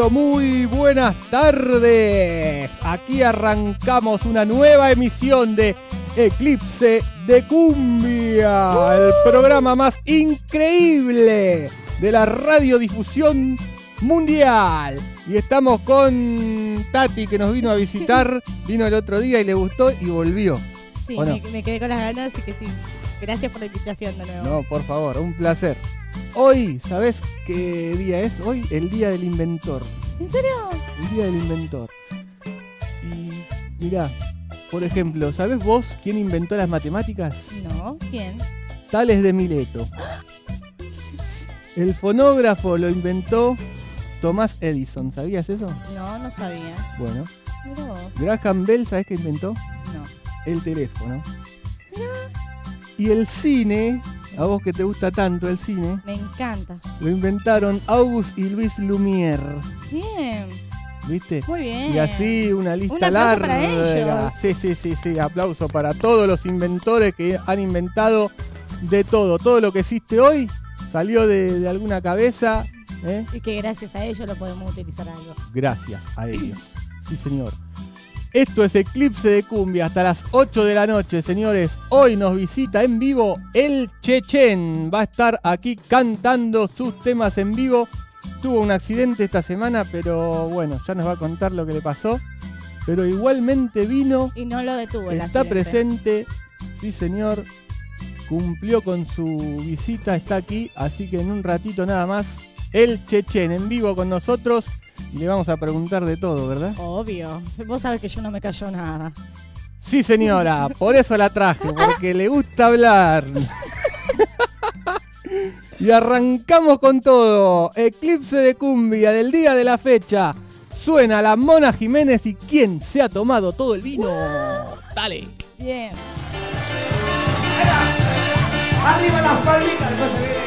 Pero muy buenas tardes. Aquí arrancamos una nueva emisión de Eclipse de Cumbia, el programa más increíble de la radiodifusión mundial. Y estamos con Tati que nos vino a visitar, vino el otro día y le gustó y volvió. Sí, ¿O no? me, me quedé con las ganas, así que sí. Gracias por la invitación de nuevo. No, por favor, un placer. Hoy, ¿sabes qué día es? Hoy, el día del inventor. ¿En serio? El día del inventor. Y mirá, por ejemplo, ¿sabes vos quién inventó las matemáticas? No, ¿quién? Tales de Mileto. El fonógrafo lo inventó Tomás Edison, ¿sabías eso? No, no sabía. Bueno, vos. Graham Bell, ¿sabes qué inventó? No. El teléfono. Y el cine, a vos que te gusta tanto el cine, Me encanta. lo inventaron August y Luis Lumière. Bien, ¿Viste? muy bien. Y así una lista Un larga. para ellos. Sí, sí, sí, sí. Aplauso para todos los inventores que han inventado de todo. Todo lo que existe hoy salió de, de alguna cabeza. ¿eh? Y que gracias a ellos lo podemos utilizar algo. Gracias a ellos. Sí, señor. Esto es Eclipse de Cumbia hasta las 8 de la noche, señores. Hoy nos visita en vivo el Chechen. Va a estar aquí cantando sus temas en vivo. Tuvo un accidente esta semana, pero bueno, ya nos va a contar lo que le pasó. Pero igualmente vino, Y no lo detuvo el está accidente. presente. Sí, señor. Cumplió con su visita, está aquí. Así que en un ratito nada más, el Chechen en vivo con nosotros. Y le vamos a preguntar de todo, ¿verdad? Obvio. Vos sabés que yo no me cayó nada. Sí, señora, por eso la traje, porque le gusta hablar. y arrancamos con todo. Eclipse de cumbia del día de la fecha. Suena la Mona Jiménez y quién se ha tomado todo el vino. Dale. Bien. Arriba las palmitas, después se viene.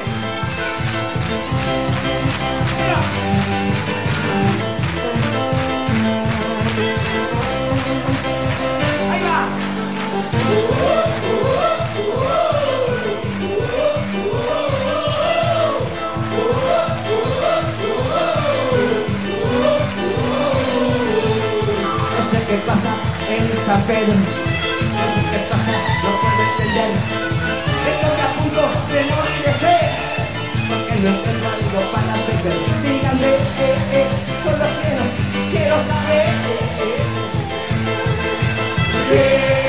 Qué pasa en San Pedro, no sé qué pasa, no puedo entender. Estoy a punto de morir de sed, porque no encuentro algo para beber. Díganme, eh, eh, solo quiero, quiero saber. ¿Qué se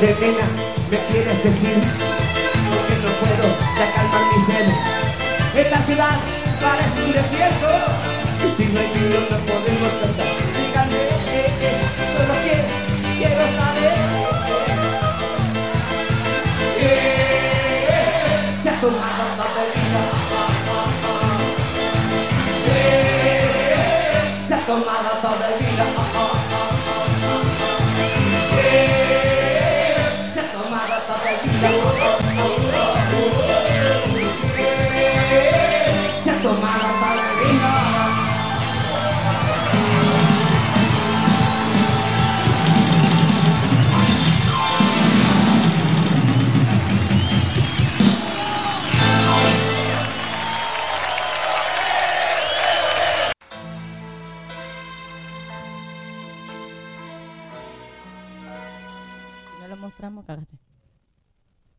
Oye, nena, ¿me quieres decir? Porque no puedo ya calmar mi sed. Esta ciudad parece un desierto. Y si no hay vino no podemos cantar.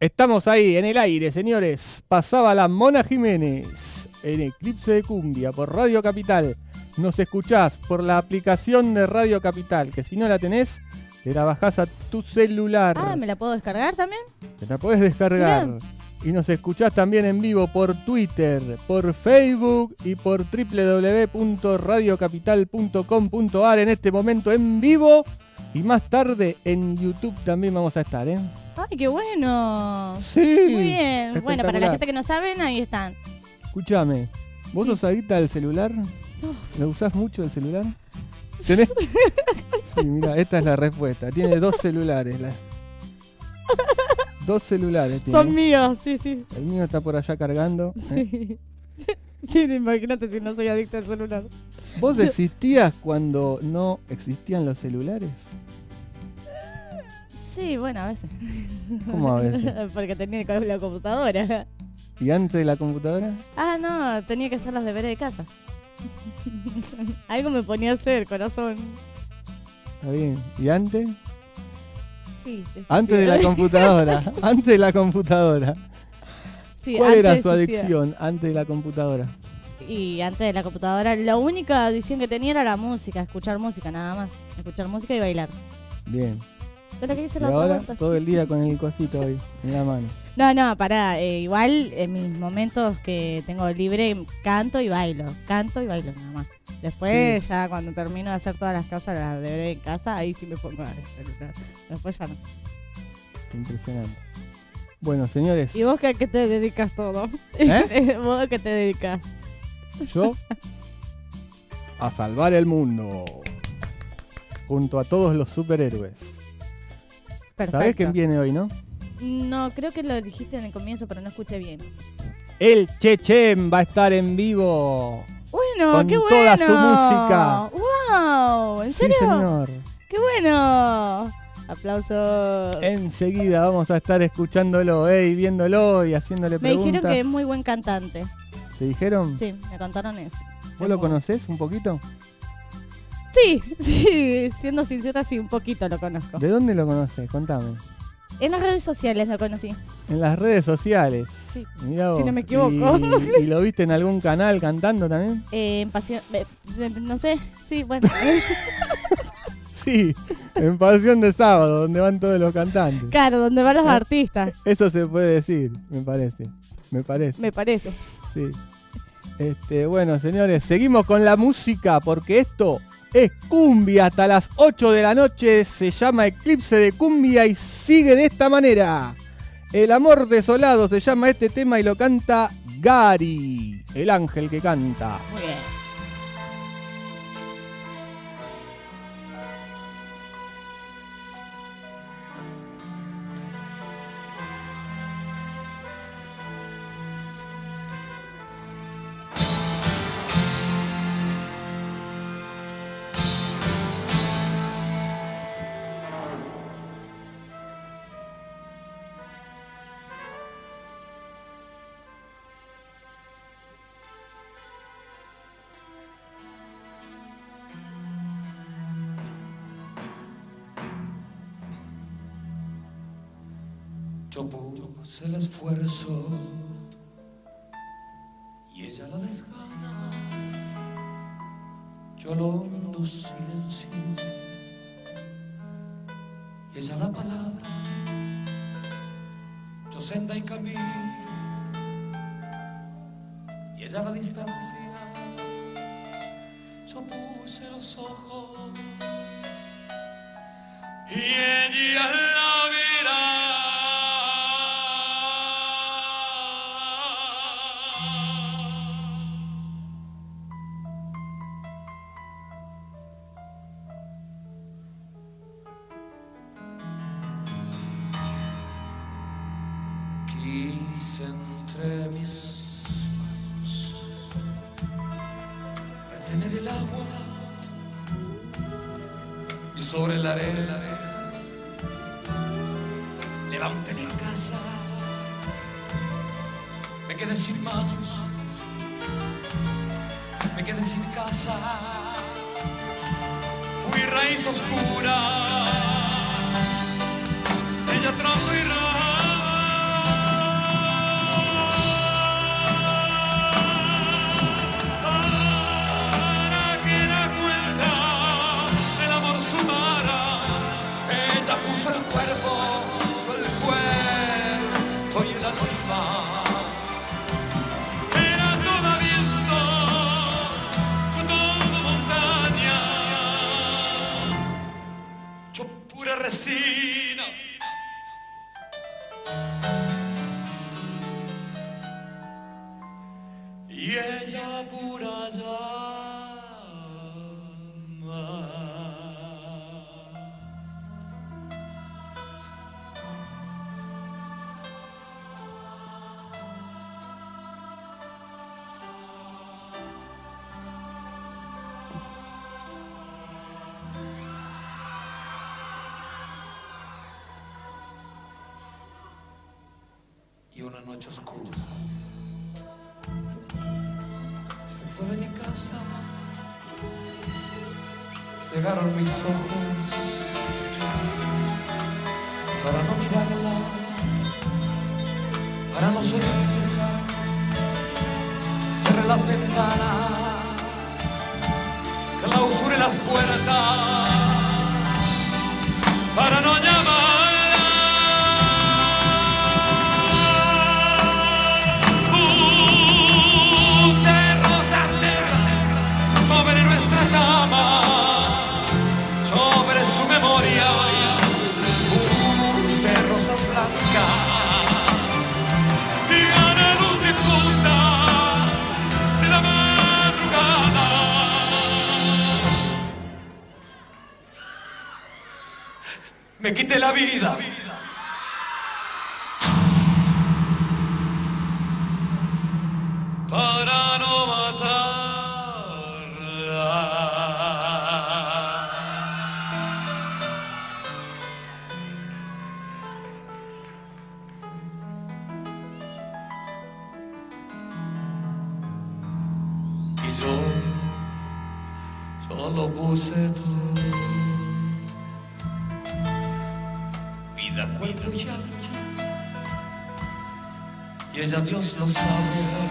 Estamos ahí, en el aire, señores. Pasaba la Mona Jiménez en Eclipse de Cumbia por Radio Capital. Nos escuchás por la aplicación de Radio Capital, que si no la tenés, te la bajás a tu celular. Ah, ¿me la puedo descargar también? Te la podés descargar. Bien. Y nos escuchás también en vivo por Twitter, por Facebook y por www.radiocapital.com.ar en este momento en vivo. Y más tarde en YouTube también vamos a estar, ¿eh? ¡Ay, qué bueno! Sí. Muy bien. Bueno, para la gente que no saben, ahí están. Escúchame, ¿vos Sí. sos adicta al celular? ¿Lo usás mucho el celular? ¿Tenés? Sí, mira, esta es la respuesta. Tiene dos celulares. la- Dos celulares tiene. Son míos, sí, sí. El mío está por allá cargando. ¿eh? Sí. Sí, imagínate si no soy adicto al celular. ¿Vos existías cuando no existían los celulares? Sí, bueno, a veces. ¿Cómo a veces? Porque tenía que la computadora. ¿Y antes de la computadora? Ah, no, tenía que hacer los deberes de casa. Algo me ponía a hacer, corazón. Está bien. ¿Y antes? Sí, Antes de la computadora. Antes de la computadora. Sí, ¿Cuál era su adicción antes de la computadora? Y antes de la computadora, la única adicción que tenía era la música, escuchar música, nada más. Escuchar música y bailar. Bien. Pero que hice Y la otra ahora vuelta. todo el día con el cosito ahí en la mano. No, no, pará. eh, igual en mis momentos que tengo libre, canto y bailo. Canto y bailo nada más. Después, ya cuando termino de hacer todas las cosas, las deberé en casa, ahí sí me pongo a celular. Después ya no. Impresionante. Bueno, señores, ¿Y vos que a qué te dedicas todo? ¿Eh? ¿Vos a qué te dedicas? Yo a salvar el mundo. Junto a todos los superhéroes. Perfecto. ¿Sabés quién viene hoy, no? No, creo que lo dijiste en el comienzo, pero no escuché bien. El Chechen va a estar en vivo. Bueno, Con qué bueno. toda su música. ¡Wow! ¿En Sí, serio? señor. ¡Qué bueno! Aplausos. Enseguida vamos a estar escuchándolo eh, y viéndolo y haciéndole me preguntas. dijeron que es muy buen cantante. ¿Te dijeron? Sí, me contaron eso. ¿Vos lo conocés un poquito? Sí, sí, siendo sincera, sí, un poquito lo conozco. ¿De dónde lo conocés? Contame. En las redes sociales lo conocí. En las redes sociales. Sí. Mirá Si no me equivoco. ¿Y, y lo viste en algún canal cantando también? Eh, en pasión. eh, eh, no sé, sí, bueno. Sí, en Pasión de Sábado, donde van todos los cantantes. claro, donde van los ¿Eh? artistas, Eso se puede decir, me parece. Me parece, me parece. sí. Este, bueno, señores, seguimos con la música porque esto es cumbia hasta las 8 de la noche. Se llama Eclipse de Cumbia y sigue de esta manera. El amor desolado se llama este tema y lo canta Gary, el ángel que canta. El esfuerzo y ella la desgana. Yo el hondo silencio y ella la palabra. Yo senda y camino y ella la distancia. Yo puse los ojos y ella la Y una noche oscura. Cegaron mis ojos para no mirarla, para no sentirla. Cerré las ventanas, clausuré las puertas me quité la vida. Y ella Dios lo sabe.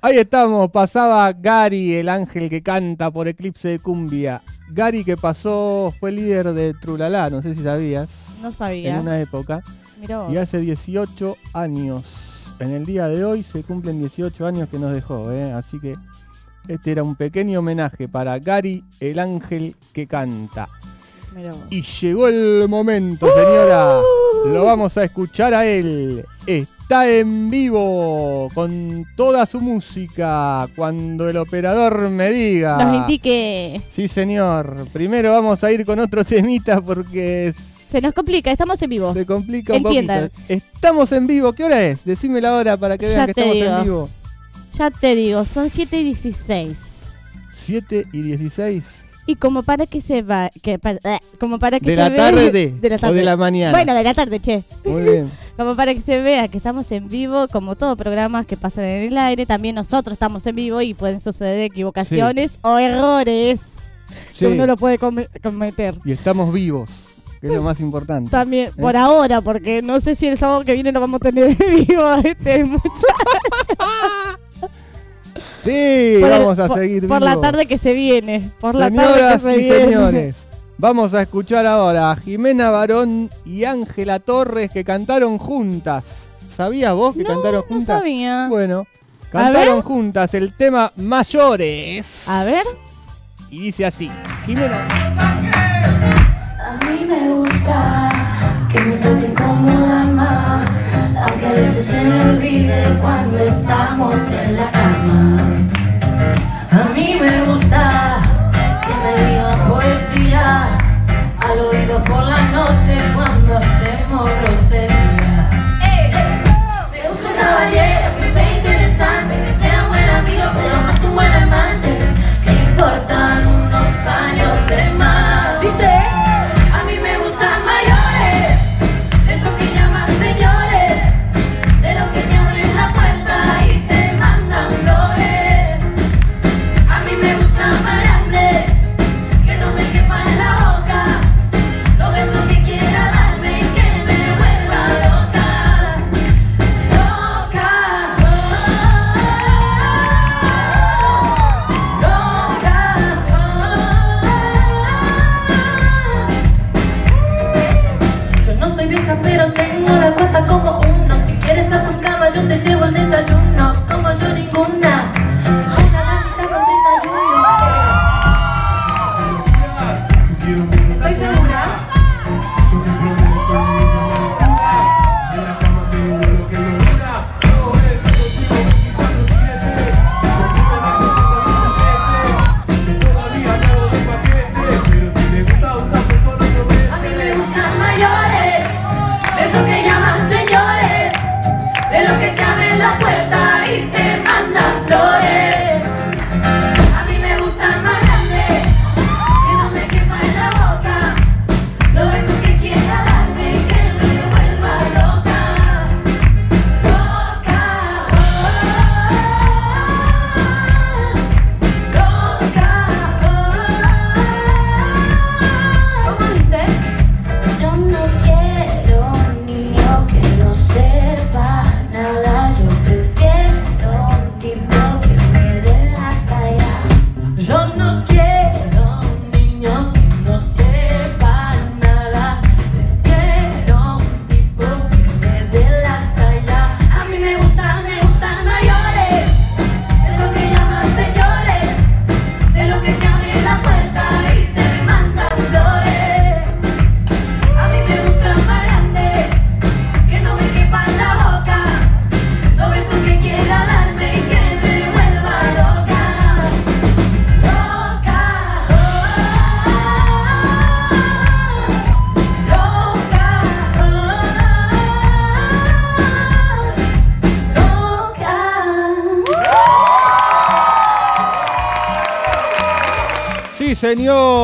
Ahí estamos, pasaba Gary, el ángel que canta por Eclipse de Cumbia. Gary que pasó, fue líder de Trulala, no sé si sabías, No en sabía. una época. Mirá vos. Y hace 18 años. En el día de hoy se cumplen 18 años que nos dejó, ¿eh? así que este era un pequeño homenaje para Gary, el ángel que canta. Y llegó el momento, señora. Lo vamos a escuchar a él. Está en vivo con toda su música cuando el operador me diga. Nos indique. Sí, señor. Primero vamos a ir con otro temita porque Se nos complica, estamos en vivo. se complica un Entiendan. poquito. Estamos en vivo. ¿Qué hora es? Decime la hora para que Ya vean que estamos digo. en vivo. Ya te digo, son 7 y 16. 7 y 16 Y como para que se va, que eh, como para que de se la vea- tarde de la o tarde. de la mañana. Bueno, de la tarde, che. Muy bien. Como para que se vea que estamos en vivo, como todos programas que pasan en el aire, también nosotros estamos en vivo y pueden suceder equivocaciones o errores Sí. que uno lo puede come- cometer. Y estamos vivos, que es lo más importante. También, ¿Eh? por ahora, porque no sé si el sábado que viene lo vamos a tener en vivo a este muchacho. Sí, Por el- vamos a por- seguir Por la vivos. tarde que se viene. Por la tarde Señoras que se y viene. señores, vamos a escuchar ahora a Jimena Barón y Ángela Torres que cantaron juntas. ¿Sabías vos que No, cantaron no juntas? sabía. Bueno, cantaron juntas el tema Mayores. A ver. Y dice así, Jimena. A mí me gusta que me traten como dama, aunque a veces se me olvide cuando estamos en la. A mí me gusta que me digan poesía al oído por la noche cuando hacemos grosería. Me gusta un caballero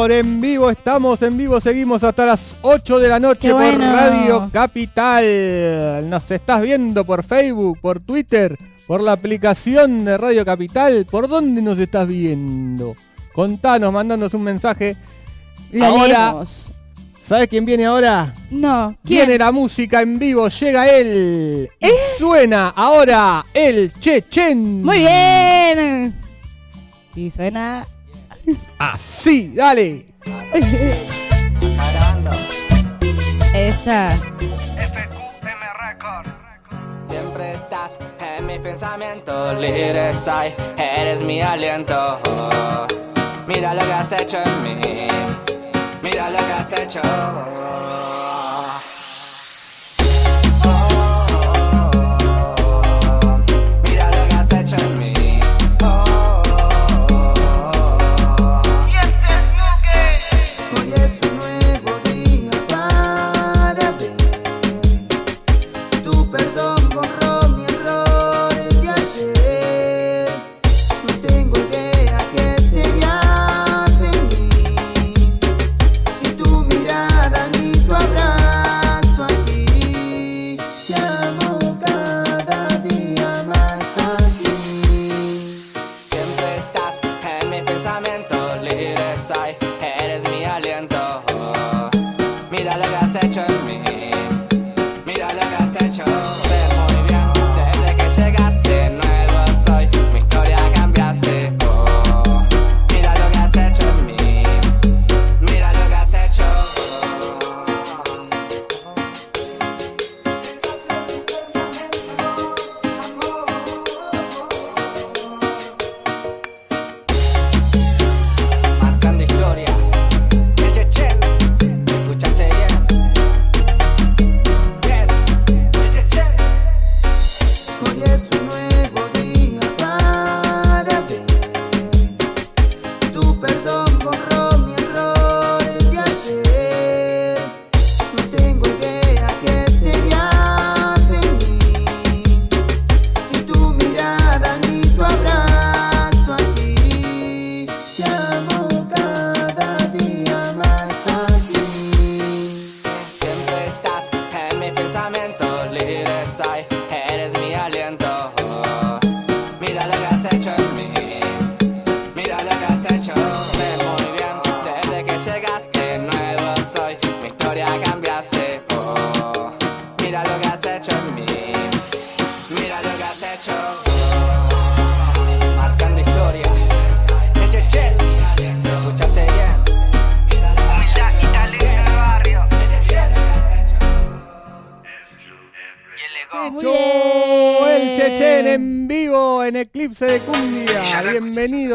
señor, en vivo estamos, en vivo seguimos hasta las 8 de la noche Qué por bueno. Radio Capital. Nos estás viendo por Facebook, por Twitter, por la aplicación de Radio Capital. ¿Por dónde nos estás viendo? Contanos, mandándonos un mensaje. Lo Ahora- leemos. ¿Sabes quién viene ahora? No, ¿quién? Viene la música en vivo, llega él. Y suena ahora el Chechen. Muy bien. Y suena. Así, dale. Esa. Siempre estás en mis pensamientos, líderes hay, eres mi aliento. Mira lo que has hecho en mí, mira lo que has hecho.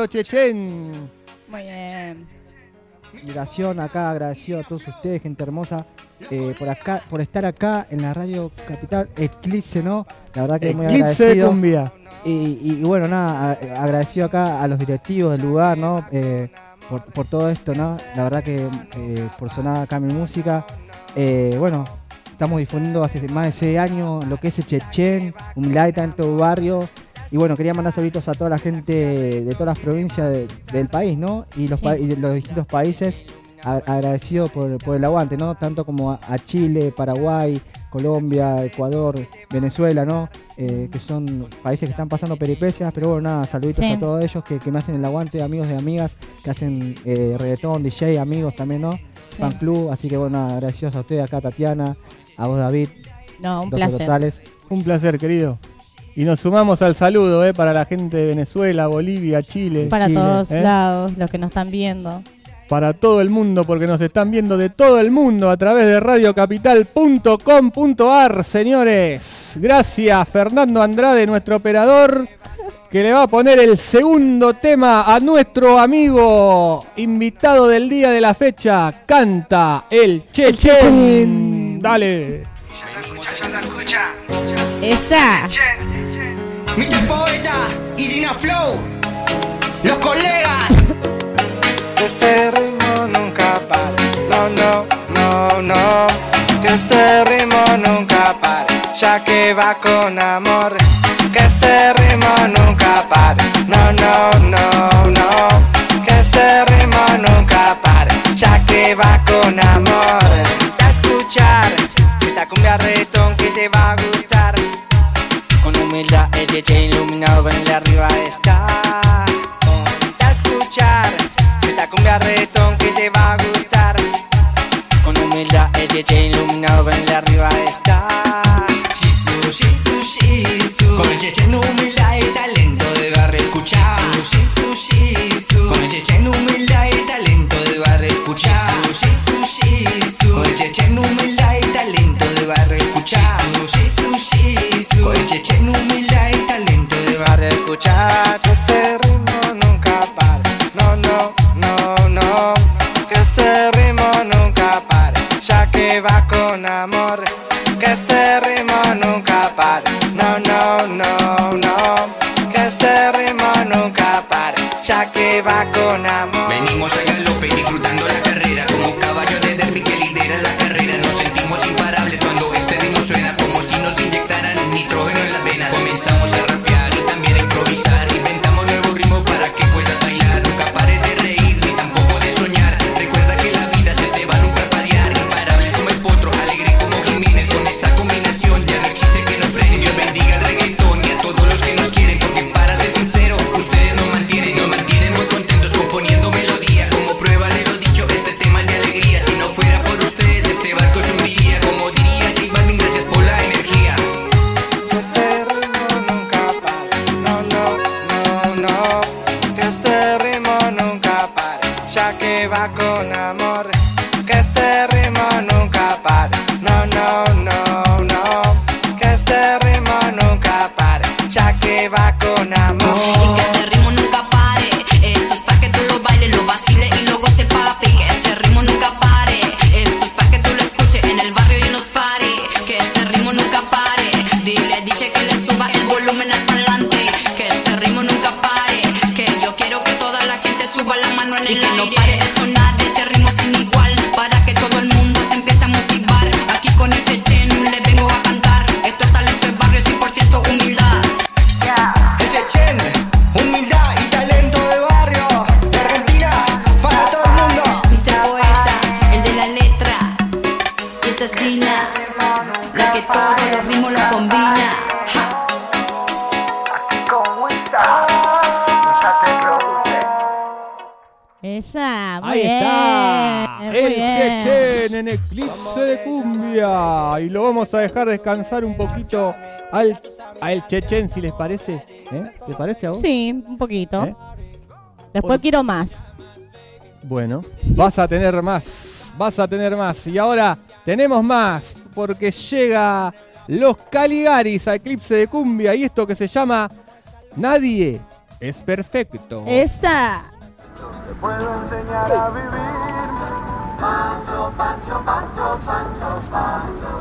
Chechen. Muy bien. admiración acá, agradecido a todos ustedes, gente hermosa, eh, por acá, por estar acá en la radio capital Eclipse, ¿no? La verdad que muy Eclipse de agradecido. Cumbia. Y, y bueno, nada, agradecido acá a los directivos del lugar, ¿no? Eh, por, por todo esto, ¿no? La verdad que eh, por sonar acá mi música. Eh, bueno, estamos difundiendo hace más de 6 años lo que es el Chechen, un light en todo barrio. Y bueno, quería mandar saludos a toda la gente de todas las provincias de- del país, ¿no? Y los, Sí. pa- y de los distintos países, agradecido por, por el aguante, ¿no? Tanto como a, a Chile, Paraguay, Colombia, Ecuador, Venezuela, ¿no? Eh, que son países que están pasando peripecias, pero bueno, nada, saluditos Sí. a todos ellos que, que me hacen el aguante, amigos y amigas, que hacen eh, reggaetón, DJ, amigos también, ¿no? Sí. Fan club, así que bueno, agradecidos a ustedes acá, Tatiana, a vos David, No, un placer. totales. Un placer, querido. Y nos sumamos al saludo eh, para la gente de Venezuela, Bolivia, Chile. Para Chile, todos eh, lados, los que nos están viendo. Para todo el mundo, porque nos están viendo de todo el mundo a través de radiocapital.com.ar, señores. Gracias, Fernando Andrade, nuestro operador, que le va a poner el segundo tema a nuestro amigo invitado del día de la fecha. Canta el Chechen. Chechen. Dale. Esa. Mr. Poeta y Dina Flow, los colegas. Este ritmo nunca para, no, no, no, no. Que este ritmo nunca para, ya que va con amor. Que este ritmo nunca para, no, no, no, no. Que este ritmo nunca que va con amor. A escuchar esta cumbia DJ iluminado con el arriba está. Ponte a escuchar esta cumbia retón que te va a gustar. Con humildad el DJ iluminado con el arriba está. Shizu, shizu, shizu. Con el cheche en humildad y talento de barrio escuchar. Shizu, shizu. Con el cheche en humildad y talento de barrio escuchar. Vamos a dejar descansar un poquito al, al Chechen, si les parece. ¿Eh? ¿Te parece a vos? Sí, un poquito. ¿Eh? Después quiero más. Bueno, vas a tener más. Vas a tener más. Y ahora tenemos más. Porque llega los Caligaris a Eclipse de Cumbia. Y esto que se llama Nadie es perfecto. Esa. puedo enseñar a vivir. Pancho, Pancho, Pancho, Pancho, Pancho,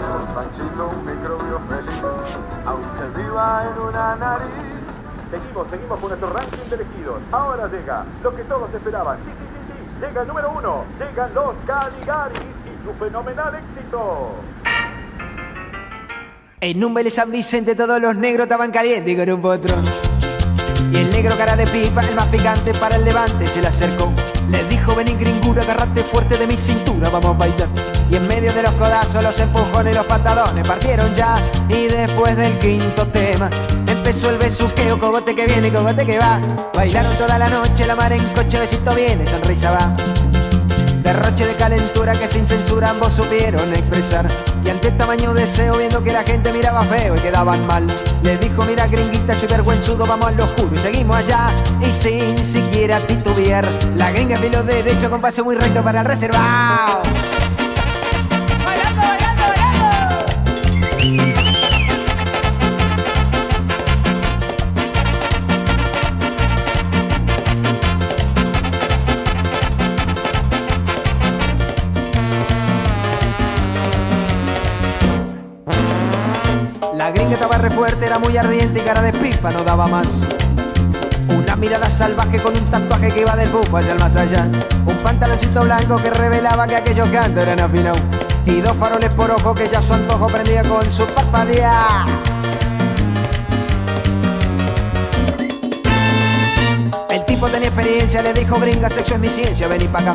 Soy Panchito, un microbio feliz, aunque viva en una nariz. Seguimos, seguimos con nuestro ranking de elegidos. Ahora llega lo que todos esperaban. Sí, sí, sí, sí. Llega el número uno. Llegan los Caligaris y su fenomenal éxito. En Número San Vicente todos los negros estaban calientes con un potrón. Y el negro cara de pipa, el más picante para el levante, se le acercó. Le dijo, vení gringura, agarrate fuerte de mi cintura, vamos a bailar. Y en medio de los codazos, los empujones y los pantalones partieron ya. Y después del quinto tema, empezó el besuqueo, cogote que viene, cogote que va. Bailaron toda la noche, la mar en coche, besito viene, sonrisa va. Derroche de calentura que sin censura ambos supieron expresar. Y ante este tamaño deseo, viendo que la gente miraba feo y quedaban mal, le dijo: Mira, gringuita, soy vergüenzudo, vamos al oscuro y seguimos allá. Y sin siquiera titubear, la gringa de lo derecho con paso muy recto para el reservado. Fuerte, era muy ardiente y cara de pipa no daba más. Una mirada salvaje con un tatuaje que iba del buco hacia el más allá. Un pantaloncito blanco que revelaba que aquellos cantos eran afinados. Y dos faroles por ojo que ya su antojo prendía con su parpadea. El tipo tipo tenía experiencia, le dijo gringa, sexo es mi ciencia, vení pa' acá.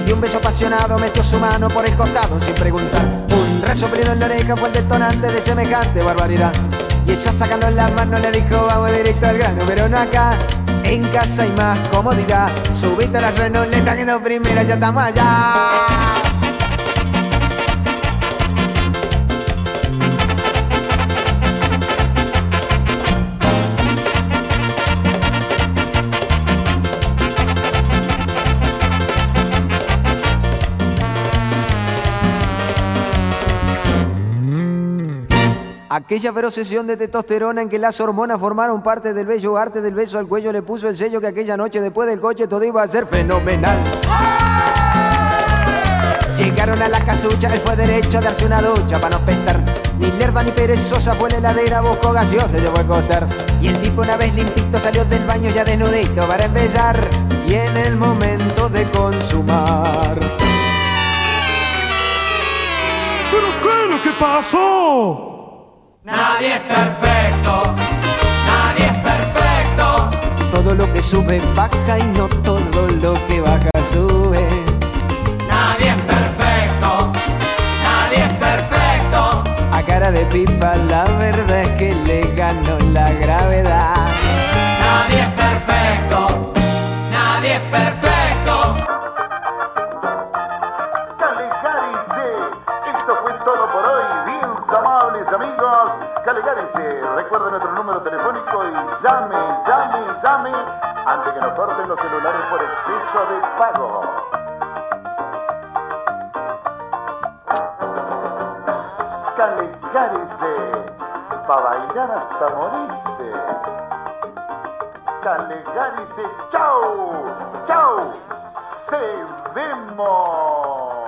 Le dio un beso apasionado, metió su mano por el costado sin preguntar. Un resoplido en la oreja fue el detonante de semejante barbaridad. Y ella sacando las manos le dijo, vamos directo al grano, pero no acá. En casa hay más comodidad. Subiste a las renoletas que no primera, ya estamos allá. Aquella feroz sesión de testosterona en que las hormonas formaron parte del bello arte del beso al cuello le puso el sello que aquella noche después del coche todo iba a ser fenomenal. Llegaron a la casucha, él fue derecho a darse una ducha para no pestar. Ni lerva ni perezosa fue la heladera, buscó gaseosa, se llevó a acostar. Y el tipo una vez limpito salió del baño ya desnudito para empezar. Y en el momento de consumar. ¿Pero qué es pasó? Nadie es perfecto, nadie es perfecto. Todo lo que sube baja y no todo lo que baja sube. Nadie es perfecto, nadie es perfecto. A cara de pipa la verdad es que le ganó la gravedad. Nadie es perfecto, nadie es perfecto. Calegarice. Recuerden nuestro número telefónico y llame, llame, llame antes que nos corten los celulares por exceso de pago. Calegarice. Pa' bailar hasta morirse. Calegarice. ¡Chao! ¡Chao! ¡Se vemos!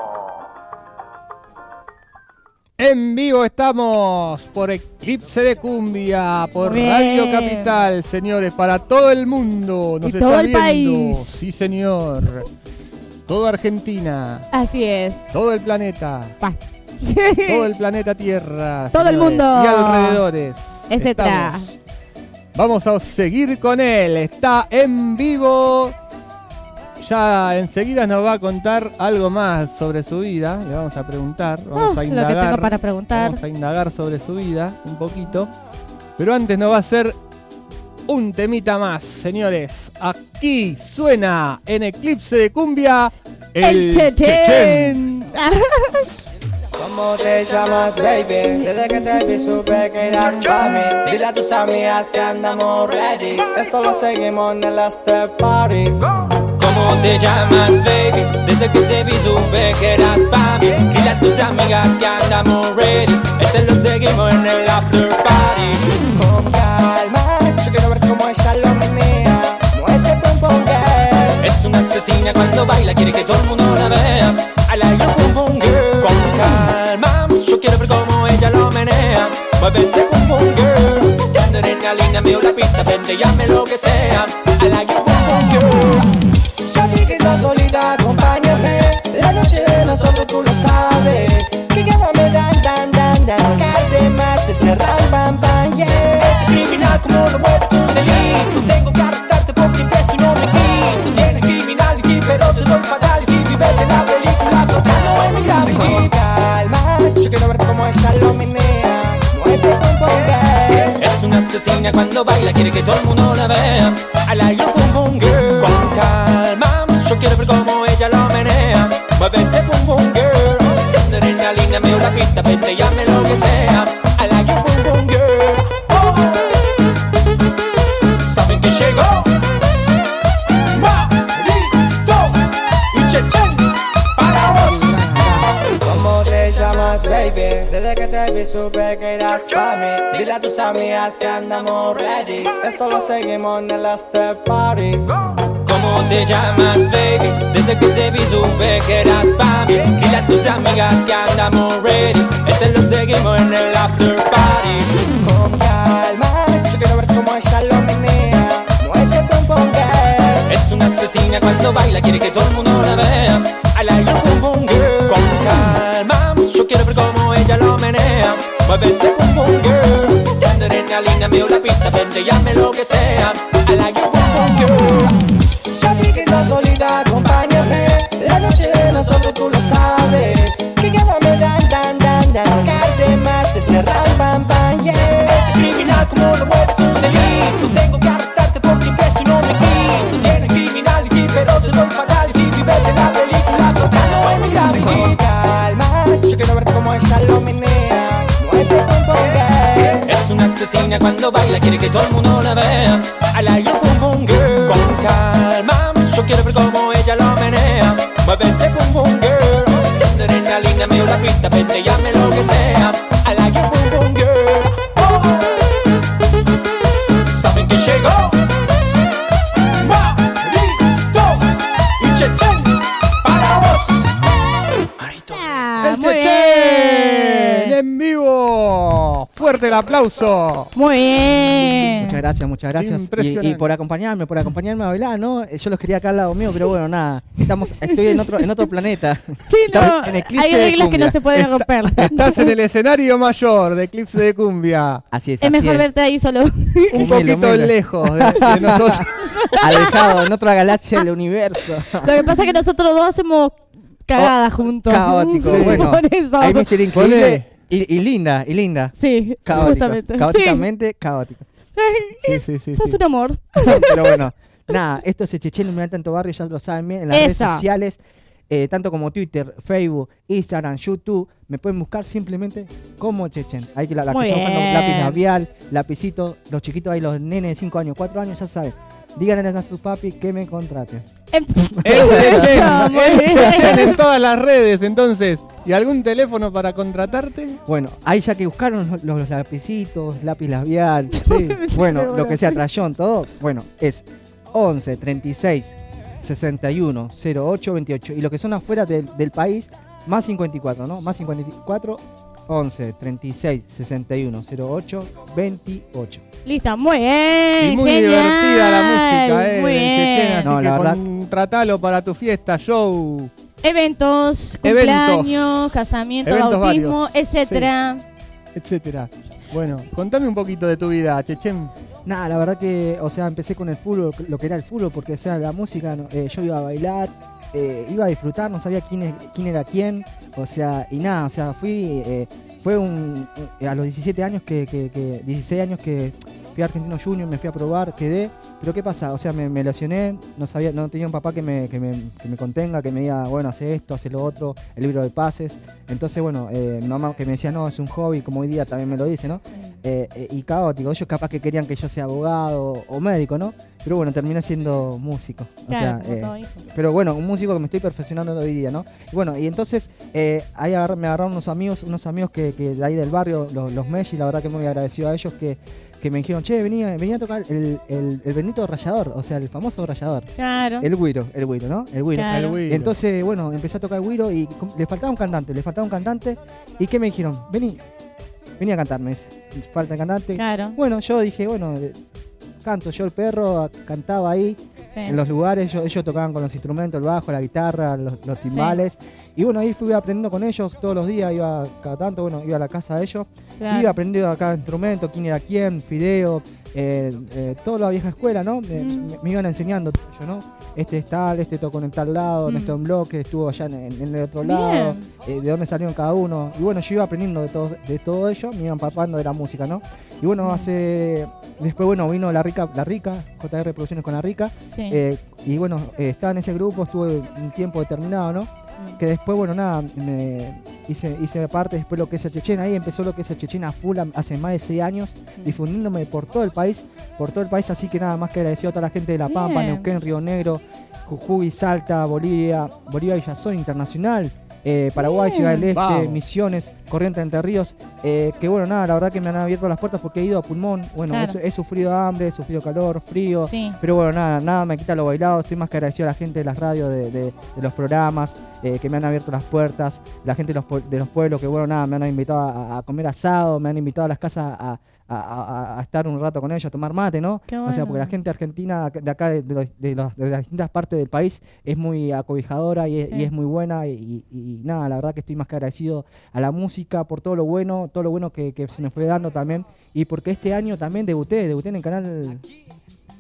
En vivo estamos por Eclipse de Cumbia, por Radio. Capital, señores, para todo el mundo. Nos Y está todo el viendo. país. Sí, señor. Toda Argentina, Así es. todo el planeta, Pa. todo el planeta Tierra. Todo el mundo. Y alrededores. Etcétera. Estamos. Vamos a seguir con él. Está en vivo. Ya enseguida nos va a contar algo más sobre su vida. Le vamos a preguntar. Vamos Oh, a lo que indagar. tengo para preguntar. Vamos a indagar sobre su vida un poquito. Pero antes nos va a hacer un temita más, señores. Aquí suena en Eclipse de Cumbia El, Chechen. ¿Cómo te llamas, baby? Desde que te vi supe que eras pa' mí Dile a tus amigas que andamos ready Esto lo seguimos en el after party ¿Cómo te llamas, baby? Desde que te vi supe que eras pa' mí. Dile a tus amigas que andamos ready. Este lo seguimos en el after party. Con calma, yo quiero ver cómo ella lo menea. Mueve ese pum pum girl. Es una asesina cuando baila, quiere que todo el mundo la vea. I like your pum pum girl. Con calma, yo quiero ver cómo ella lo menea. Mueve ese pum pum girl. Te adrenalina, veo la pista, vente, llame lo que sea. I like your pum pum girl Estás solita, acompáñame La noche de nosotros tú lo sabes. Que llámame dan dan dan dan. Calte más, ram pam pam yes. Criminal como lo mueves un delito. Tengo que arrestarte porque preso no me quito. Tienes criminality pero te doy fatality Vivete la película flotando en mi gravity calma, yo quiero ver cómo ella lo menea. Pum pum girl Es una asesina cuando baila quiere que todo el mundo la vea. I like your boom boom girl. Con calma, quiero ver cómo ella lo menea. Mueve ese boom boom girl Te adrenalina, me la pista, vente, llame lo que sea. I like your boom boom girl. Saben que llegó Marito Chechen para vos. ¿Cómo te llamas, baby? Desde que te vi supe que eras pa' mí. Dile a tus amigas que andamos ready. Esto lo seguimos en el after party ¿Cómo te llamas, baby? Desde que te vi supe que eras pa' mí. Dile a tus amigas que andamos ready. Este lo seguimos en el after party. Con calma, yo quiero ver cómo ella lo menea. Mueve ese pum pum girl Es una asesina cuando baila quiere que todo el mundo la vea. I like your boom boom girl Con calma, yo quiero ver cómo ella lo menea. Mueve ese boom boom girl Te adrenalina, veo la pista, vente, llame lo que sea. I like your girl. Ya vi que estás solita, acompáñame. La noche de nosotros tú lo sabes. Que cada me dan, dan, dan, dan. Tocarte más, ese ram, pam, pam, yeah. Es criminal como lo mueves un delito. Tengo que arrestarte porque ingreso y no me quito. Tienes criminality, pero te doy fatality. Vivete la película, flotando en mi gravity. calma, yo quiero verte como ella lo menea. No pum pum girl. Es una asesina cuando baila, quiere que todo el mundo la vea. Adrenalina, me dio la pista, vente, llame lo que sea. Aplauso. Muy bien. Muchas gracias, muchas gracias. Y, por acompañarme, por acompañarme a bailar, ¿no? Eh, Yo los quería acá al lado mío, pero bueno, nada. Estamos, estoy en otro, en otro planeta. Sí, no, en Eclipse hay reglas que no se pueden romper. Estás en el escenario mayor de Eclipse de Cumbia. Así es, Es así mejor es. verte ahí solo. Un Humilde, poquito humilde. lejos de, de nosotros. Alejado, en otra galaxia del universo. Lo que pasa es que nosotros dos hacemos cagadas juntos. Oh, Caótico, Sí. bueno. Por eso. Hay. Increíble y, y linda, y linda. Sí, Caótico. justamente. Caóticamente caótico. Sí, sí, sí. Sos sí. un amor. Pero bueno, nada, esto es Chechen en tanto barrio, ya lo saben bien, en las redes sociales, eh, tanto como Twitter, Facebook, Instagram, YouTube, me pueden buscar simplemente como Chechen. Ahí que la, la que está buscando lápiz labial, lapicito, los chiquitos ahí, los nenes de 5 años, 4 años, ya saben. Díganle a sus papis que me. Chechen en todas las redes, entonces. ¿Y algún teléfono para contratarte? Bueno, ahí ya que buscaron los, los lapicitos, lápiz labial, sí, bueno, lo que sea, trayón, todo, bueno, es 11 36 61 08 28. Y lo que son afuera del, del país, más 54, ¿no? Más 54 11 36 61 08 28. Listo, muy bien. Y muy genial. divertida la música, eh, Muy del Chechen, bien. así No, que la verdad- contratalo para tu fiesta, show. Eventos, Eventos. cumpleaños, casamiento, Eventos bautismo, varios. etcétera. etcétera. Bueno, contame un poquito de tu vida, Chechen. Nada, la verdad que, o sea, empecé con el fútbol, lo que era el fútbol, porque, o sea, la música, eh, yo iba a bailar, eh, iba a disfrutar, no sabía quién, es- quién era quién, o sea, y nada, o sea, fui, eh, fue un, a los 17 años que, que, que- 16 años que fui a Argentino Junior, me fui a probar, quedé, pero ¿qué pasa? O sea, me, me lesioné, no sabía, no tenía un papá que me, que me, que me contenga, que me diga, bueno, hace esto, hace lo otro, el libro de pases, entonces, bueno, eh, mi mamá que me decía, no, es un hobby, como hoy día también me lo dice, ¿no? Eh, eh, y caótico. Ellos capaz que querían que yo sea abogado o médico, ¿no? Pero bueno, terminé siendo músico. O Claro, sea, como eh, todo hijo. pero bueno, un músico que me estoy perfeccionando hoy día, ¿no? Y bueno, y entonces eh, ahí agarr- me agarraron unos amigos, unos amigos que, que de ahí del barrio, los, los Meshi, la verdad que muy agradecido a ellos que, que me dijeron, che, venía, venía a tocar el, el, el bendito rayador, o sea, el famoso rayador. Claro. El güiro, el güiro, ¿no? El güiro. Claro. El güiro. Entonces, bueno, empecé a tocar el güiro y le faltaba un cantante, le faltaba un cantante. ¿Y qué me dijeron? Vení, vení a cantarme. Falta el cantante. Claro. Bueno, yo dije, bueno, eh, canto yo el perro, cantaba ahí Sí. en los lugares, ellos, ellos tocaban con los instrumentos, el bajo, la guitarra, los, los timbales. Y bueno, ahí fui aprendiendo con ellos todos los días, iba cada tanto, bueno, iba a la casa de ellos. Claro. Iba aprendiendo a cada instrumento, quién era quién, fideo, eh, eh, toda la vieja escuela, ¿no? Me, Mm. me- me iban enseñando ello, ¿no? Este es tal, este tocó en tal lado, Mm. este en bloque, estuvo allá en, en- en el otro Bien. lado, eh, de dónde salieron cada uno. Y bueno, yo iba aprendiendo de todo, de todo ello, me iban papando de la música, ¿no? Y bueno, hace... Después, bueno, vino La Rica, La Rica, JR Producciones con La Rica. Sí. eh, y bueno, eh, estaba en ese grupo, estuve un tiempo determinado, ¿no? Mm. Que después, bueno, nada, me hice, hice parte después lo que es el Chechen. Ahí empezó lo que es el Chechen a full hace más de 6 años, Mm. difundiéndome por todo el país, por todo el país. Así que nada más que agradecido a toda la gente de La Pampa, Bien. Neuquén, Río Negro, Jujuy, Salta, Bolivia, Bolivia y Yazón Internacional. Eh, Paraguay, Bien. Ciudad del Este, Vamos. Misiones, Corrientes Entre Ríos, eh, que bueno, nada, la verdad que me han abierto las puertas porque he ido a pulmón, bueno, Claro. he, he sufrido hambre, he sufrido calor, frío, Sí. pero bueno, nada, nada me quita lo bailado. Estoy más que agradecido a la gente de las radios, de, de- de los programas, eh, que me han abierto las puertas, la gente de los, pue- de los pueblos, que bueno, nada, me han invitado a, a comer asado, me han invitado a las casas a, a- a- a estar un rato con ellos, a tomar mate, ¿no? O sea, porque la gente argentina de acá, de, de los- de los- de las distintas partes del país, es muy acobijadora y es, Sí. y es muy buena. Y, y- y nada, la verdad que estoy más que agradecido a la música por todo lo bueno, todo lo bueno que, que se me fue dando también. Y porque este año también debuté, debuté en el canal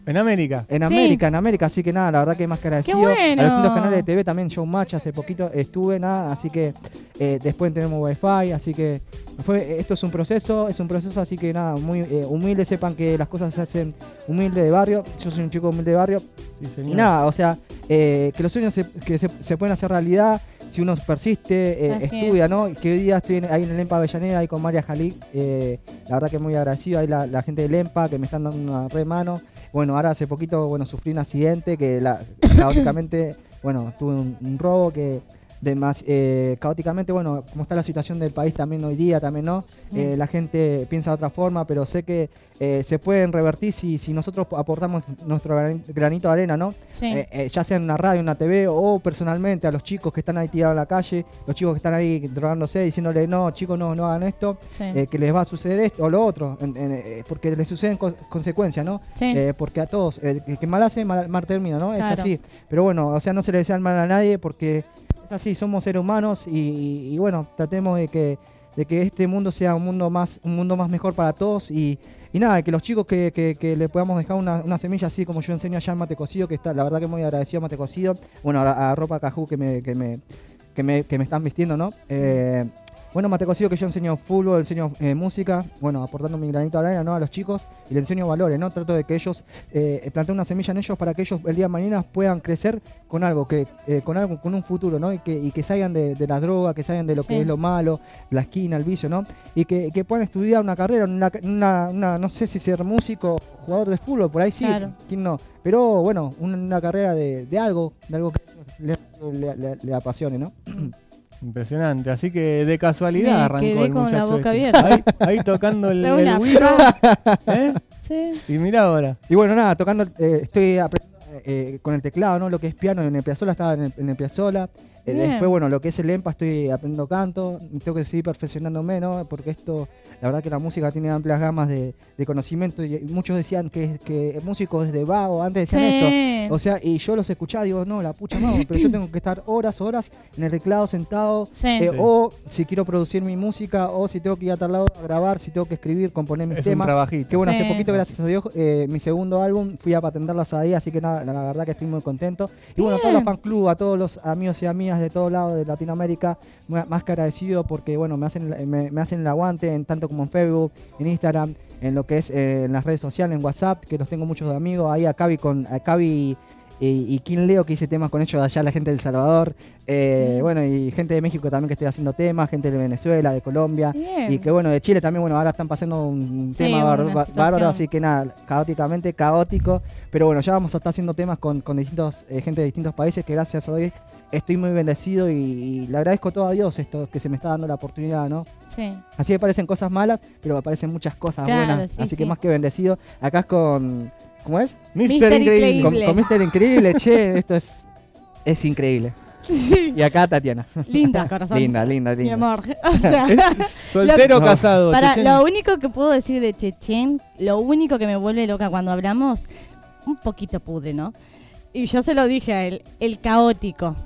En América. En Sí. América, en América, así que nada, la verdad que más que agradecido. bueno! A los distintos canales de TV también, Showmatch, hace poquito estuve, nada, así que eh, después tenemos Wi-Fi, así que fue, esto es un proceso, es un proceso, así que nada, muy eh, humilde, sepan que las cosas se hacen humilde de barrio, yo soy un chico humilde de barrio, Sí, y nada, o sea, eh, que los sueños se, que se, se pueden hacer realidad si uno persiste, eh, estudia, ¿no? Que hoy día estoy en- ahí en el EMPA Avellaneda, ahí con María Jalí, eh, la verdad que muy agradecido, ahí la, la gente del EMPA que me están dando una re mano. Bueno, ahora hace poquito, bueno, sufrí un accidente que la, caóticamente, bueno, tuve un, un robo que demas- eh, caóticamente, bueno, como está la situación del país también hoy día, también, ¿no? Eh, la gente piensa de otra forma, pero sé que eh, se pueden revertir si, si nosotros aportamos nuestro gran- granito de arena, ¿no? Sí. Eh, ya sea en una radio, en una TV o personalmente a los chicos que están ahí tirados en la calle, los chicos que están ahí drogándose, diciéndole, no, chicos, no, no hagan esto, Sí. que les va a suceder esto o lo otro, en- en, porque les suceden co- consecuencias, ¿no? Sí. Eh, porque a todos, el que mal hace, mal, mal termina, ¿no? Es así. Pero bueno, o sea, no se le desea el mal a nadie porque así, somos seres humanos y, bueno, tratemos de que, de que este mundo sea un mundo más, un mundo más mejor para todos y, nada, que los chicos que, que- que le podamos dejar una, semilla así como yo enseño allá en Mate Cocido, que está, la verdad que muy agradecido a Mate Cocido, bueno, a, a Ropa Cajú que me, que me, que me, que me están vistiendo, ¿no? Eh, bueno, Mate Cocido que yo enseño fútbol, enseño eh, música, bueno, aportando mi granito de arena ¿no? a los chicos y le enseño valores, ¿no? Trato de que ellos, eh, planteen una semilla en ellos para que ellos el día de mañana puedan crecer con algo, que eh, con algo, con un futuro, ¿no? Y que, y que salgan de, de la droga, que salgan de lo Sí. que es lo malo, la esquina, el vicio, ¿no? Y que, que puedan estudiar una carrera, una, una- una- no sé si ser músico, jugador de fútbol, por ahí sí, Claro. quién no. Pero bueno, una, una carrera de, de algo, de algo que le, le- le- le apasione, ¿no? Impresionante. Así que de casualidad Me arrancó quedé el con la boca este. abierta. Ahí, ahí tocando el, el güiro. ¿eh? Sí. Y mira ahora. Y bueno, nada, tocando, eh, estoy aprendiendo eh, con el teclado, ¿no? Lo que es piano en el Piazzolla, estaba en el, en el. Eh, Bien. después, bueno, lo que es el EMPA, estoy aprendiendo canto, tengo que seguir perfeccionándome, ¿no? Porque esto, la verdad que la música tiene amplias gamas de, de conocimiento y muchos decían que, que músicos desde vago, antes decían Sí. eso. O sea, y yo los escuchaba, digo, no, la pucha no, pero yo tengo que estar horas, horas en el teclado sentado, Sí. eh, Sí. o si quiero producir mi música, o si tengo que ir a tal lado a grabar, si tengo que escribir, componer mis Es un temas. trabajito. Que bueno, Sí. hace poquito, gracias a Dios, eh, mi segundo álbum fui a patentarlas ahí, así que nada, la verdad que estoy muy contento. Y bueno, a todos los fan club, a todos los amigos y amigas de todos lados de Latinoamérica, más que agradecido porque bueno, me hacen, me, me hacen el aguante en tanto como en Facebook, en Instagram, en lo que es eh, en las redes sociales, en WhatsApp, que los tengo muchos de amigos, ahí a Cavi con a Cavi y, y Kim Leo que hice temas con ellos allá, la gente del Salvador, eh, Mm. bueno, y gente de México también que estoy haciendo temas, gente de Venezuela, de Colombia, Bien. y que bueno, de Chile también, bueno, ahora están pasando un Sí, tema bárbaro, así que nada, caóticamente, caótico, pero bueno, ya vamos a estar haciendo temas con, con distintos, eh, gente de distintos países, que gracias a Dios estoy muy bendecido y, y le agradezco todo a Dios esto que se me está dando la oportunidad, ¿no? Sí. Así me parecen cosas malas, pero me parecen muchas cosas Claro, buenas, sí, así que más que bendecido, acá es con, ¿cómo es? Mister Mister Increíble. Con, Increíble. con Mr. Increíble, che, esto es, es increíble. Sí. Y acá Tatiana. Linda, corazón. linda, linda, Mi linda. amor. O sea, Soltero casado. para, Chechen. lo único que puedo decir de Chechen, lo único que me vuelve loca cuando hablamos, un poquito pude, ¿no? Y yo se lo dije a él, el caótico.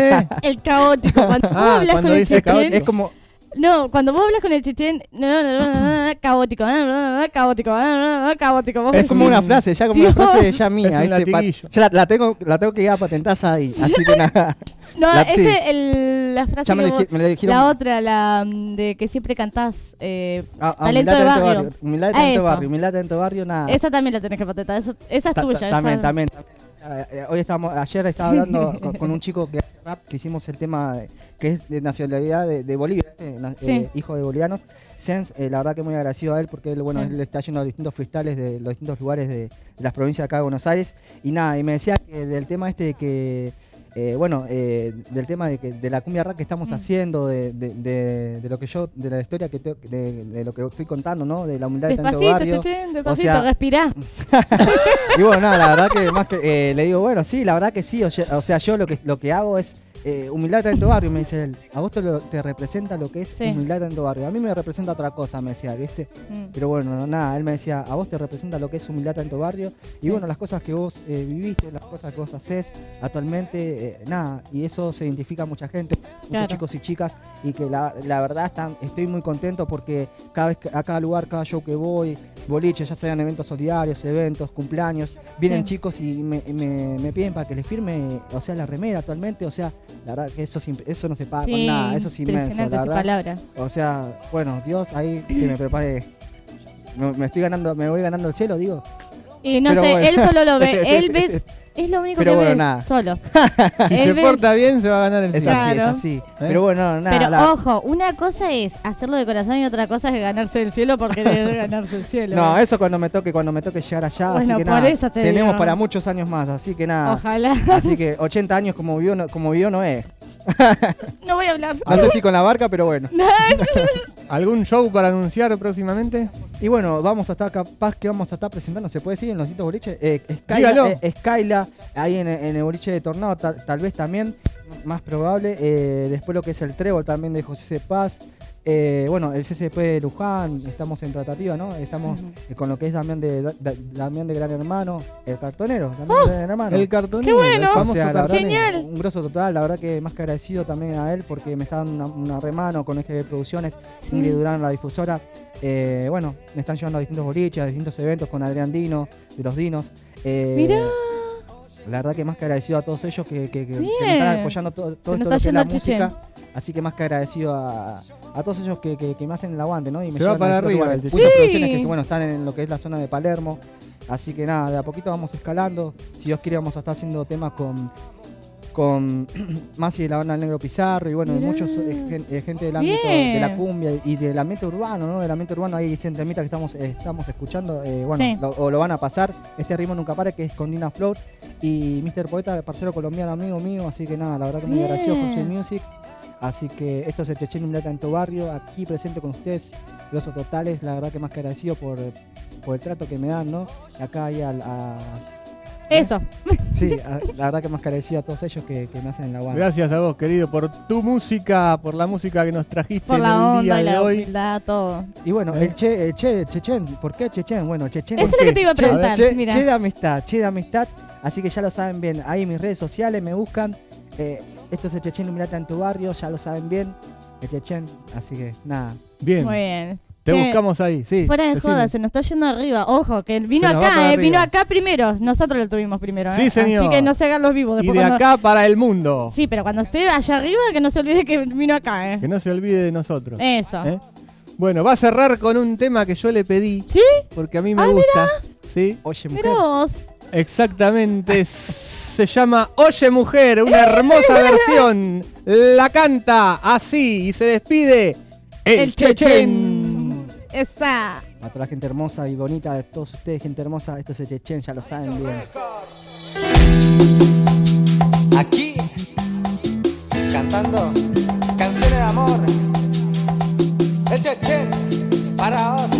¿Eh? El caótico. Cuando vos Ah, hablas cuando con el Chechen, caótico. Es como, No, cuando vos hablas con el Chechen, no, no, no, no, caótico, no, no, no, no, caótico, no, no, no, caótico. Vos Es como una frase, ya como Dios. una frase ya mía. Es un ¿viste? Pa- latiguillo. ya la, la tengo, la tengo que ir a patentar ahí, así que nada. No, La- ese, sí. el, la frase Ya me que vos- me la dijeron. La otra, la mm, de que siempre cantás, eh, Ah, ah, talento de barrio. Humildad, Ah, talento barrio. Humildad, talento barrio, nada. Esa también la tenés que patentar, esa, esa es Ta- tuya. ta- esa- También, también. también. Eh, eh, Hoy estamos, ayer estaba hablando con, con un chico que hace rap, que hicimos el tema de- que es de nacionalidad de, de Bolivia, eh, Sí. eh, hijo de bolivianos. Sens, eh, la verdad que muy agradecido a él porque él, bueno, Sí. él está yendo a distintos freestyles de los distintos lugares de, de las provincias de acá de Buenos Aires. Y nada, y me decía que del tema este de que, eh, bueno, eh, del tema de, que, de la cumbia rap que estamos Mm. haciendo, de, de- de- de lo que yo, de la historia que te- de, lo que estoy contando, ¿no? De la humildad de tanto Despacito, barrio. Despacito, sea, respirá. y bueno, nada, la verdad que más que eh, le digo, bueno, sí, la verdad que sí, o, o sea, yo lo que lo que hago es eh, humildad en tu barrio, me dice él. A vos te, lo- te representa lo que es Sí. humildad en tu barrio. A mí me representa otra cosa, me decía, ¿viste? Mm. Pero bueno, no, nada, él me decía, a vos te representa lo que es humildad en tu barrio. Y Sí. bueno, las cosas que vos eh, viviste, las cosas que vos haces actualmente, eh, nada, y eso se identifica a mucha gente, muchos Claro. chicos y chicas, y que la, la verdad están, estoy muy contento porque cada vez a cada lugar, cada show que voy, boliches, ya sean eventos solidarios, eventos, cumpleaños, vienen Sí. chicos y me, me- me piden para que les firme, o sea, la remera actualmente, o sea, la verdad que eso, eso no se paga con nada, eso es inmenso, la verdad. O sea, bueno, Dios ahí que me prepare. Me, me estoy ganando, me voy ganando el cielo, digo. Y no Pero sé, bueno. él solo lo ve, él ve, es lo único Pero que bueno, ve, nada. solo. Si se porta bien, se va a ganar el Es cielo. así, es Claro. así. ¿Eh? Pero bueno, nada. Pero la- ojo, una cosa es hacerlo de corazón y otra cosa es ganarse el cielo porque querer ganarse el cielo. No, eso cuando me toque, cuando me toque llegar allá, Bueno, así que por nada. eso te tenemos digo. para muchos años más, así que nada. Ojalá. Así que 80 años como vivió, no- como vivió Noé. No voy a hablar. No sé si con la barca, pero bueno. ¿Algún show para anunciar próximamente? Y bueno, vamos a estar capaz que vamos a estar presentando, ¿se puede decir en los distintos boliches? Eh, Dígalo. Skyla, eh, Skyla, ahí en, en el boliche de Tornado, tal, tal vez también, más probable. Eh, después lo que es el Trébol también de José C. Paz. Eh, bueno, el CCP de Luján, estamos en tratativa, ¿no? Estamos eh, con lo que es Damián de, Da- Damián de Gran Hermano, el cartonero, Damián de Gran Hermano. El cartonero. ¡Qué bueno! O sea, la verdad Genial. Un grosso total, la verdad que más que agradecido también a él porque me está dando una, una remano con de Producciones, Sí. Ingrid Durán, la difusora. Eh, bueno, me están llevando a distintos boliches, a distintos eventos con Adrián Dino, de los Dinos. Eh, Mirá. La verdad que más que agradecido a todos ellos que, que- que- que me Bien. están apoyando todo, todo esto lo que está es la música. Así que más que agradecido a, a todos ellos que, que- que me hacen el aguante, ¿no? Y me Se va para arriba lugares. el producciones que, bueno, están en lo que es la zona de Palermo. Así que nada, de a poquito vamos escalando. Si Dios quiere vamos a estar haciendo temas con con Masi de la banda del Negro Pizarro y bueno, y Mirá. muchos eh, eh, gente del ámbito Bien. de la cumbia y del ambiente urbano, ¿no? Del ambiente urbano hay 100 temitas que estamos, eh, estamos escuchando, eh, bueno, Sí. lo- o lo van a pasar. Este ritmo nunca pare que es con Dina Float y Mr. Poeta, parcero colombiano amigo mío, así que nada, la verdad que muy Bien. agradecido con J Music. Así que esto es el Chechen Mulata en tu barrio, aquí presente con ustedes, los totales, la verdad que más que agradecido por, por el trato que me dan, ¿no? Acá hay al, a, Eso. Sí, a- la verdad que más agradecido a todos ellos que, que me hacen el aguante. Gracias a vos, querido, por tu música, por la música que nos trajiste Por en la el día onda y de la hoy. humildad, todo. Y bueno, el che, el che, Chechen, ¿por qué Chechen? Bueno, Chechen. Eso es lo que te iba a Che- preguntar, Che, mira. che de amistad, che de amistad. Así que ya lo saben bien. Ahí en mis redes sociales me buscan. Eh, esto es el Chechen Mirata en tu barrio, ya lo saben bien. El Chechen, así que nada. Bien. Muy bien. Te Che, buscamos ahí, sí. Fuera de decime. joda, se nos está yendo arriba. Ojo, que él vino acá, eh, vino acá primero. Nosotros lo tuvimos primero. Sí, eh. señor. Así que no se hagan los vivos. Y Después de cuando- acá para el mundo. Sí, pero cuando esté allá arriba, que no se olvide que vino acá, ¿eh? Que no se olvide de nosotros. Eso. ¿Eh? Bueno, va a cerrar con un tema que yo le pedí. ¿Sí? Porque a mí me Ah, gusta. ¿Sí? Oye, Mira vos. Exactamente. Se llama Oye Mujer, una hermosa versión. La canta así y se despide el, El Chechen. Chechen. Esa. A toda la gente hermosa y bonita de todos ustedes, gente hermosa, esto es el Chechen, ya lo saben bien. Aquí, cantando canciones de amor. El Chechen, para vos.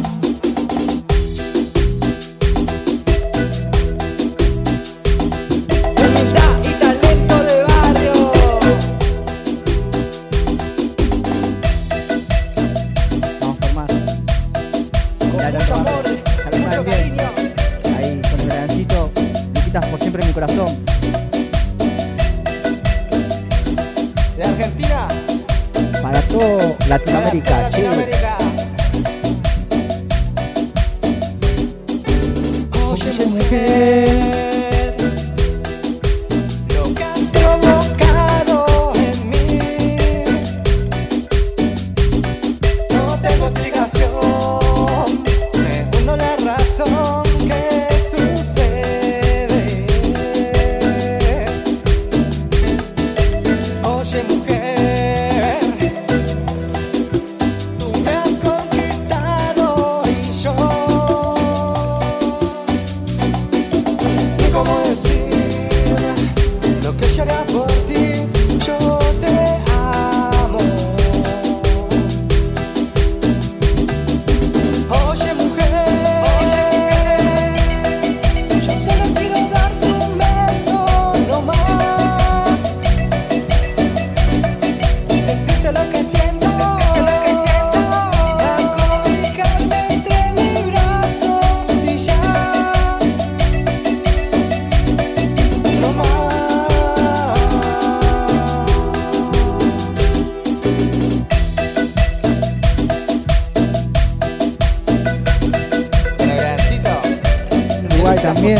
También.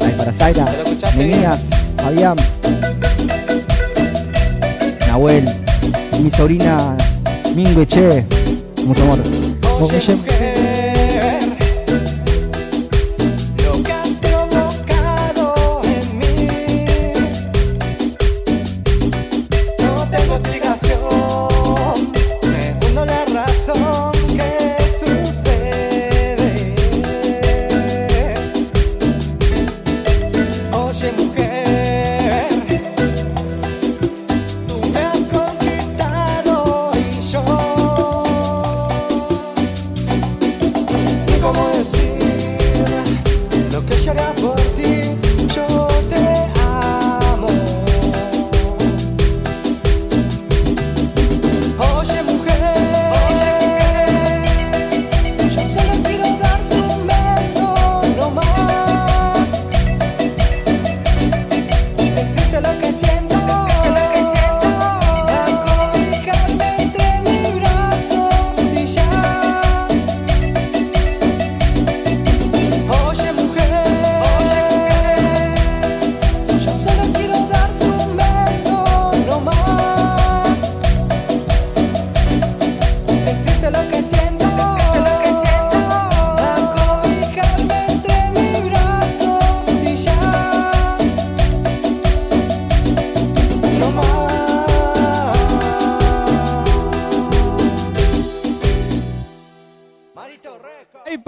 Ahí para Zaira, Nenías, Fabián, Nahuel, mi sobrina Mingue Che, mucho amor. Oye,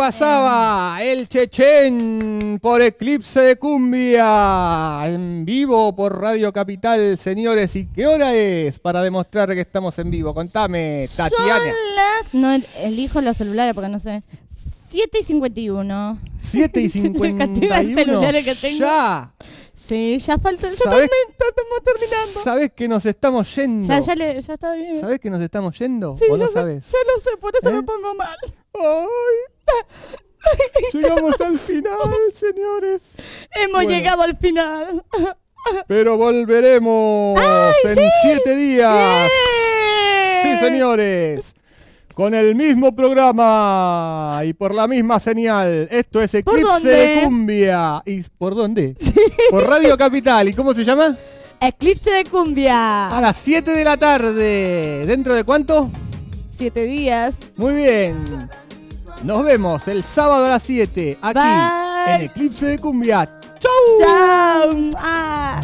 pasaba el Chechen por Eclipse de Cumbia. En vivo por Radio Capital, señores. ¿Y qué hora es para demostrar que estamos en vivo? Contame, Tatiana. Son las... No, elijo los celulares porque no sé. 7 y 51. 7 y La cantidad de 51. celulares que tengo. Ya. Sí, ya falta. Ya estamos terminando. ¿Sabés que nos estamos yendo? Ya, ya, le, ya está bien. ¿Sabés que nos estamos yendo? Sí, ¿O no ya, sé- sabes? ya lo sé, por eso ¿Eh? me pongo mal. Llegamos al final, señores. Hemos Bueno. llegado al final. Pero volveremos en sí! siete días. Sí, señores. Con el mismo programa y por la misma señal. Esto es Eclipse de Cumbia. ¿Y por dónde? Por Radio Capital. ¿Y cómo se llama? Eclipse de cumbia. A las 7 de la tarde. ¿Dentro de cuánto? Siete días. Muy bien. Nos vemos el sábado a las 7 aquí Bye. en Eclipse de Cumbia. ¡Chau! Chao. Ah.